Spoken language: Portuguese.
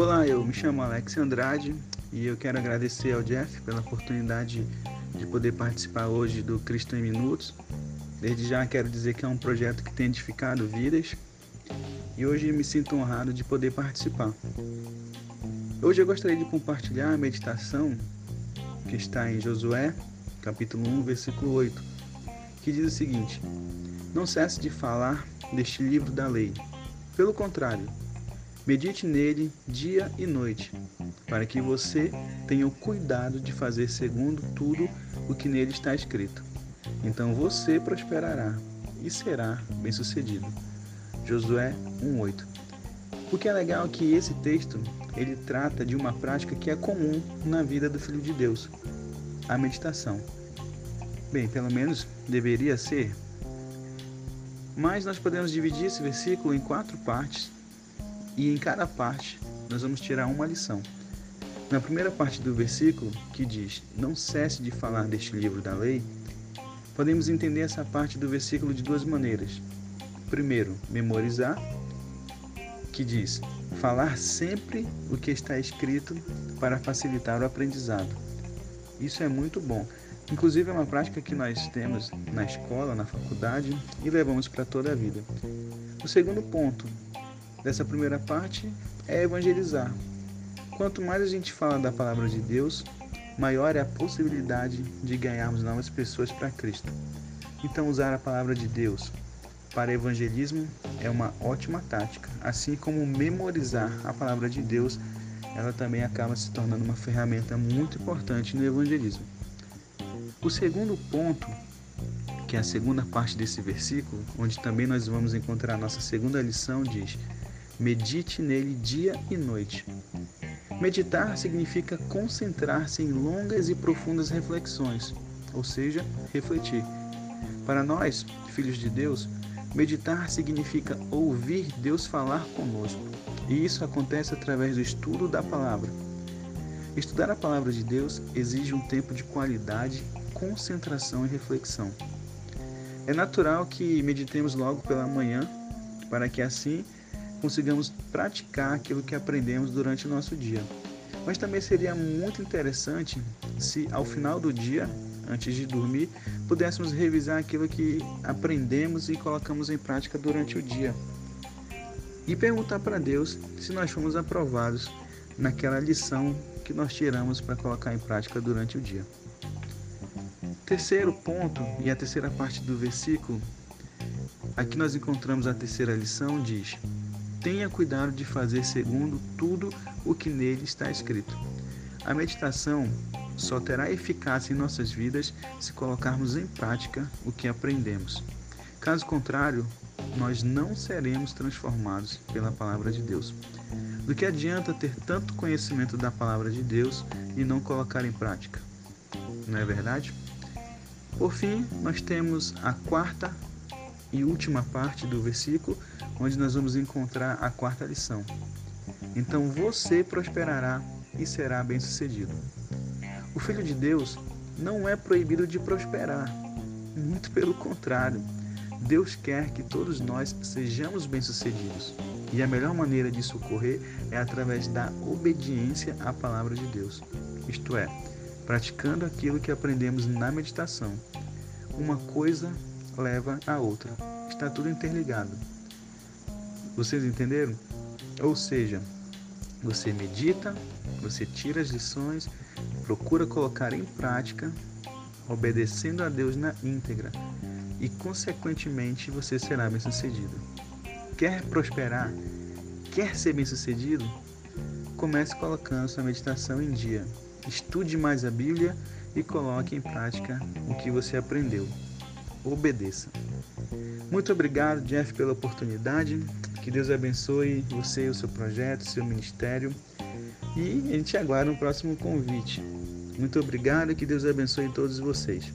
Olá, eu me chamo Alex Andrade e eu quero agradecer ao Jeff pela oportunidade de poder participar hoje do Cristo em Minutos. Desde já quero dizer que é um projeto que tem edificado vidas e hoje me sinto honrado de poder participar. Hoje eu gostaria de compartilhar a meditação que está em Josué, capítulo 1, versículo 8, que diz o seguinte: Não cesse de falar deste livro da lei. Pelo contrário, Medite nele dia e noite, para que você tenha o cuidado de fazer segundo tudo o que nele está escrito. Então você prosperará e será bem-sucedido. Josué 1:8. O que é legal é que esse texto ele trata de uma prática que é comum na vida do filho de Deus, a meditação. Bem, pelo menos deveria ser. Mas nós podemos dividir esse versículo em quatro partes e em cada parte nós vamos tirar uma lição. Na primeira parte do versículo, que diz: Não cesse de falar deste livro da lei, podemos entender essa parte do versículo de duas maneiras. Primeiro, memorizar, que diz: falar sempre o que está escrito para facilitar o aprendizado. Isso é muito bom. Inclusive é uma prática que nós temos na escola, na faculdade e levamos para toda a vida. O segundo ponto, dessa primeira parte é evangelizar. Quanto mais a gente fala da palavra de Deus, maior é a possibilidade de ganharmos novas pessoas para Cristo. Então, usar a palavra de Deus para evangelismo é uma ótima tática, assim como memorizar a palavra de Deus, ela também acaba se tornando uma ferramenta muito importante no evangelismo. O segundo ponto, que é a segunda parte desse versículo, onde também nós vamos encontrar a nossa segunda lição, diz: Medite nele dia e noite. Meditar significa concentrar-se em longas e profundas reflexões, ou seja, refletir. Para nós, filhos de Deus, meditar significa ouvir Deus falar conosco, e isso acontece através do estudo da palavra. Estudar a palavra de Deus exige um tempo de qualidade, concentração e reflexão. É natural que meditemos logo pela manhã, para que assim consigamos praticar aquilo que aprendemos durante o nosso dia. Mas também seria muito interessante se ao final do dia, antes de dormir, pudéssemos revisar aquilo que aprendemos e colocamos em prática durante o dia. E perguntar para Deus se nós fomos aprovados naquela lição que nós tiramos para colocar em prática durante o dia. Terceiro ponto, e a terceira parte do versículo, aqui nós encontramos a terceira lição, diz: Tenha cuidado de fazer segundo tudo o que nele está escrito. A meditação só terá eficácia em nossas vidas se colocarmos em prática o que aprendemos. Caso contrário, nós não seremos transformados pela palavra de Deus. Do que adianta ter tanto conhecimento da palavra de Deus e não colocar em prática? Não é verdade? Por fim, nós temos a quarta e última parte do versículo, onde nós vamos encontrar a quarta lição. Então você prosperará e será bem-sucedido. O Filho de Deus não é proibido de prosperar, muito pelo contrário. Deus quer que todos nós sejamos bem-sucedidos. E a melhor maneira disso ocorrer é através da obediência à palavra de Deus. Isto é, praticando aquilo que aprendemos na meditação. Uma coisa leva a outra. Está tudo interligado. Vocês entenderam? Ou seja, você medita, você tira as lições, procura colocar em prática, obedecendo a Deus na íntegra, e consequentemente você será bem-sucedido. Quer prosperar? Quer ser bem-sucedido? Comece colocando sua meditação em dia. Estude mais a Bíblia e coloque em prática o que você aprendeu obedeça. Muito obrigado, Jeff, pela oportunidade. Que Deus abençoe você, o seu projeto, o seu ministério. E a gente aguarda um próximo convite. Muito obrigado e que Deus abençoe todos vocês.